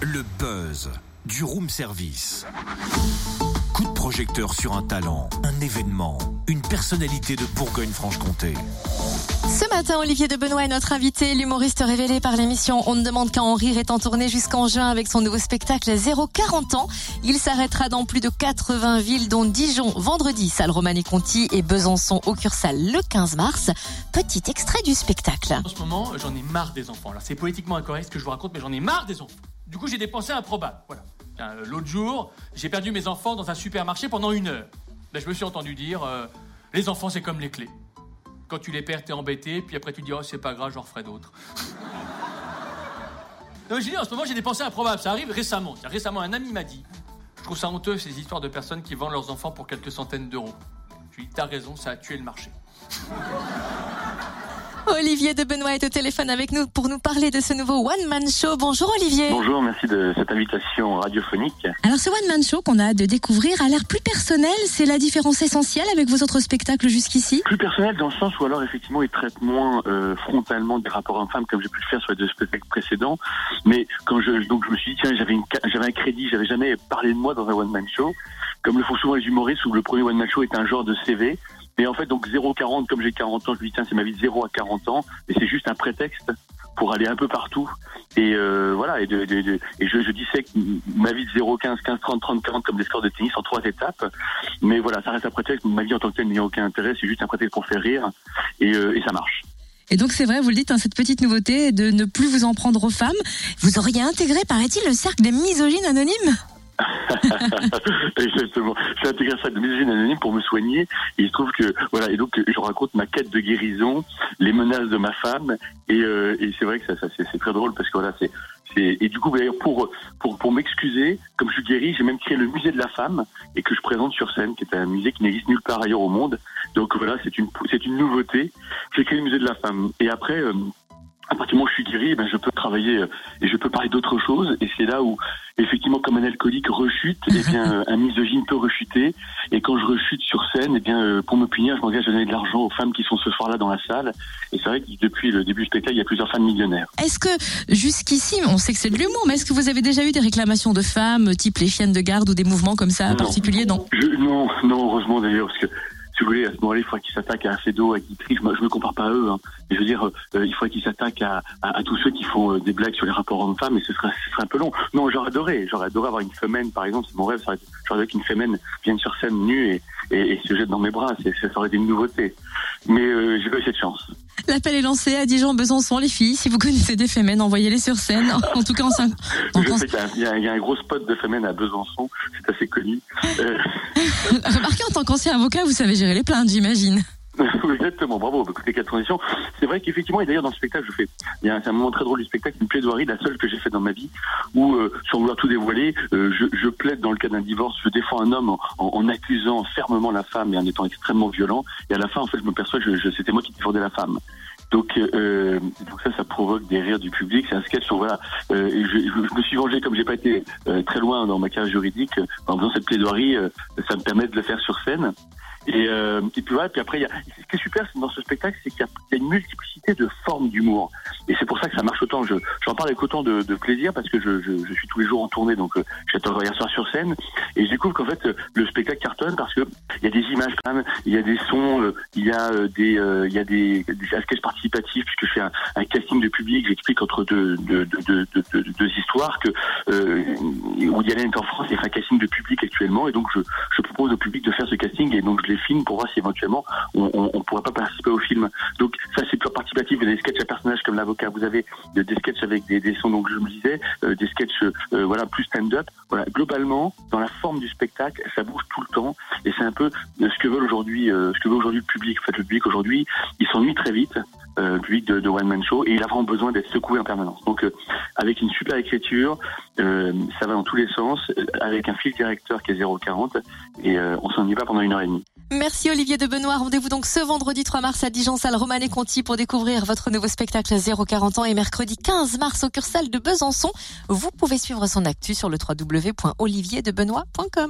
Le buzz du room service. Coup de projecteur sur un talent, un événement, une personnalité de Bourgogne-Franche-Comté. Ce matin, Olivier de Benoît est notre invité, l'humoriste révélé par l'émission On ne demande qu'à en rire est en tournée jusqu'en juin avec son nouveau spectacle 040 ans. Il s'arrêtera dans plus de 80 villes dont Dijon vendredi, salle Romani-Conti et Besançon au Cursal le 15 mars. Petit extrait du spectacle. En ce moment, j'en ai marre des enfants. Alors c'est politiquement incorrect ce que je vous raconte, mais j'en ai marre des enfants. Du coup, j'ai des pensées improbables. Voilà. Euh, L'autre jour, j'ai perdu mes enfants dans un supermarché pendant une heure. Ben, je me suis entendu dire, euh, les enfants c'est comme les clés. Quand tu les perds, t'es embêté, puis après tu dis, oh c'est pas grave, j'en referai d'autres. J'ai dit, en ce moment, j'ai des pensées improbables. Ça arrive récemment. Récemment, un ami m'a dit, je trouve ça honteux ces histoires de personnes qui vendent leurs enfants pour quelques centaines d'euros. Je lui dit, t'as raison, ça a tué le marché. Olivier de Benoît est au téléphone avec nous pour nous parler de ce nouveau One Man Show. Bonjour Olivier. Bonjour, merci de cette invitation radiophonique. Alors ce One Man Show qu'on a hâte de découvrir a l'air plus personnel. C'est la différence essentielle avec vos autres spectacles jusqu'ici Plus personnel dans le sens où alors effectivement il traite moins euh, frontalement des rapports hommes-femmes comme j'ai pu le faire sur les deux spectacles précédents. Mais quand je donc je me suis dit tiens j'avais un crédit, j'avais jamais parlé de moi dans un one man show, comme le font souvent les humoristes où le premier one man show est un genre de CV. Et en fait donc 0-40 comme j'ai 40 ans, je me dis tiens c'est ma vie de 0 à 40 ans et c'est juste un prétexte pour aller un peu partout. Et euh, voilà et, de, et je, je dissèque ma vie de 0 15 15 30 30 40 comme des scores de tennis en trois étapes. Mais voilà ça reste un prétexte ma vie en tant que telle n'a aucun intérêt c'est juste un prétexte pour faire rire. Et, euh, et ça marche. Et donc c'est vrai, vous le dites, hein, cette petite nouveauté de ne plus vous en prendre aux femmes. Vous auriez intégré, paraît-il, le cercle des misogynes anonymes? Exactement. J'ai intégré ça de misogyne anonyme pour me soigner. Et il trouve que voilà. Et donc je raconte ma quête de guérison, les menaces de ma femme. Et, euh, et c'est vrai que ça, ça c'est très drôle parce que voilà, c'est et du coup d'ailleurs pour pour pour m'excuser, comme je suis guéri, j'ai même créé le musée de la femme et que je présente sur scène, qui est un musée qui n'existe nulle part ailleurs au monde. Donc voilà, c'est une c'est une nouveauté. J'ai créé le musée de la femme. Et après. euh, à partir du moment où je suis guéri, ben, je peux travailler euh, et je peux parler d'autre chose. Et c'est là où, effectivement, comme un alcoolique rechute, eh bien, un misogyne peut rechuter. Et quand je rechute sur scène, eh bien, euh, pour me punir, je m'engage à donner de l'argent aux femmes qui sont ce soir-là dans la salle. Et c'est vrai que depuis le début du spectacle, il y a plusieurs femmes millionnaires. Est-ce que jusqu'ici, on sait que c'est de l'humour, mais est-ce que vous avez déjà eu des réclamations de femmes, type les chiennes de garde ou des mouvements comme ça Non. particuliers Non. Je, non, non, heureusement d'ailleurs, parce que si vous voulez, à ce moment-là, il faudrait qu'ils s'attaquent à Fedo, à Guitry. Je je me compare pas à eux. Hein. Je veux dire, euh, il faudrait qu'ils s'attaquent à, à, à tous ceux qui font euh, des blagues sur les rapports hommes-femmes, et ce serait, ce serait un peu long. Non, j'aurais adoré. J'aurais adoré avoir une femelle, par exemple. C'est mon rêve. J'aurais adoré qu'une femelle vienne sur scène nue et, et, et se jette dans mes bras. Ça aurait été une nouveauté. Mais euh, j'ai pas eu cette chance. L'appel est lancé à Dijon, Besançon, les filles. Si vous connaissez des femmes, envoyez-les sur scène. En tout cas, en cinq. y il y a- il y a un gros spot de femelle à Besançon. C'est assez connu. Euh, Remarquez, en tant qu'ancien avocat, vous savez gérer les plaintes, j'imagine. Exactement, bravo, écoutez, quatre transitions. C'est vrai qu'effectivement, et d'ailleurs dans le spectacle, je fais, il un, moment très drôle du spectacle, une plaidoirie, la seule que j'ai faite dans ma vie, où, euh, sans vouloir tout dévoiler, euh, je, je plaide dans le cas d'un divorce, je défends un homme en, en- accusant fermement la femme et en étant extrêmement violent, et à la fin, en fait, je me perçois je, je- c'était moi qui défendais la femme. Donc, euh, donc ça, ça provoque des rires du public. C'est un sketch sur voilà. Euh, je, je- me suis vengé comme j'ai pas été euh, très loin dans ma carrière juridique euh, en faisant cette plaidoirie. euh, ça me permet de le faire sur scène. Et, euh, et puis voilà, puis après, y a, ce qui est super dans ce spectacle, c'est qu'il y, a- une multiplicité de formes d'humour. Et c'est pour ça que ça marche autant. Je, j'en parle avec autant de, de plaisir parce que je, je, je suis tous les jours en tournée, donc euh, j'attends hier soir sur scène. Et je découvre qu'en fait, euh, le spectacle cartonne parce que il y a des images quand même, il y a des sons, euh, il y a euh, des, il y a des, des un sketch participatif puisque je fais un, casting de public. J'explique entre deux, deux, deux, deux, histoires que euh, Woody Allen est en France et fait un casting de public actuellement. Et donc je, je propose au public de faire ce casting et donc les filme pour voir si éventuellement on, on, on pourrait pas participer au film. Donc ça c'est pure participatif. Vous avez des sketchs à personnages comme l'avocat, vous avez de- des sketchs avec des, des sons, donc je me disais, euh, des sketchs euh, voilà plus stand-up. Voilà, globalement dans la forme du spectacle, ça bouge tout le temps et c'est un peu euh, ce que veut aujourd'hui, euh, ce que veut aujourd'hui le public. En fait, le public aujourd'hui, il s'ennuie très vite, euh, le public de, de one man show et il a vraiment besoin d'être secoué en permanence. Donc euh, avec une super écriture, ça va dans tous les sens, avec un fil directeur qui est 0,40 et on s'ennuie pas pendant une heure et demie. Merci Olivier de Benoît. Rendez-vous donc ce vendredi 3 mars à Dijon, salle Romane et Conti pour découvrir votre nouveau spectacle 040 ans et mercredi 15 mars au Cursal de Besançon. Vous pouvez suivre son actu sur le www.olivierdebenoît.com.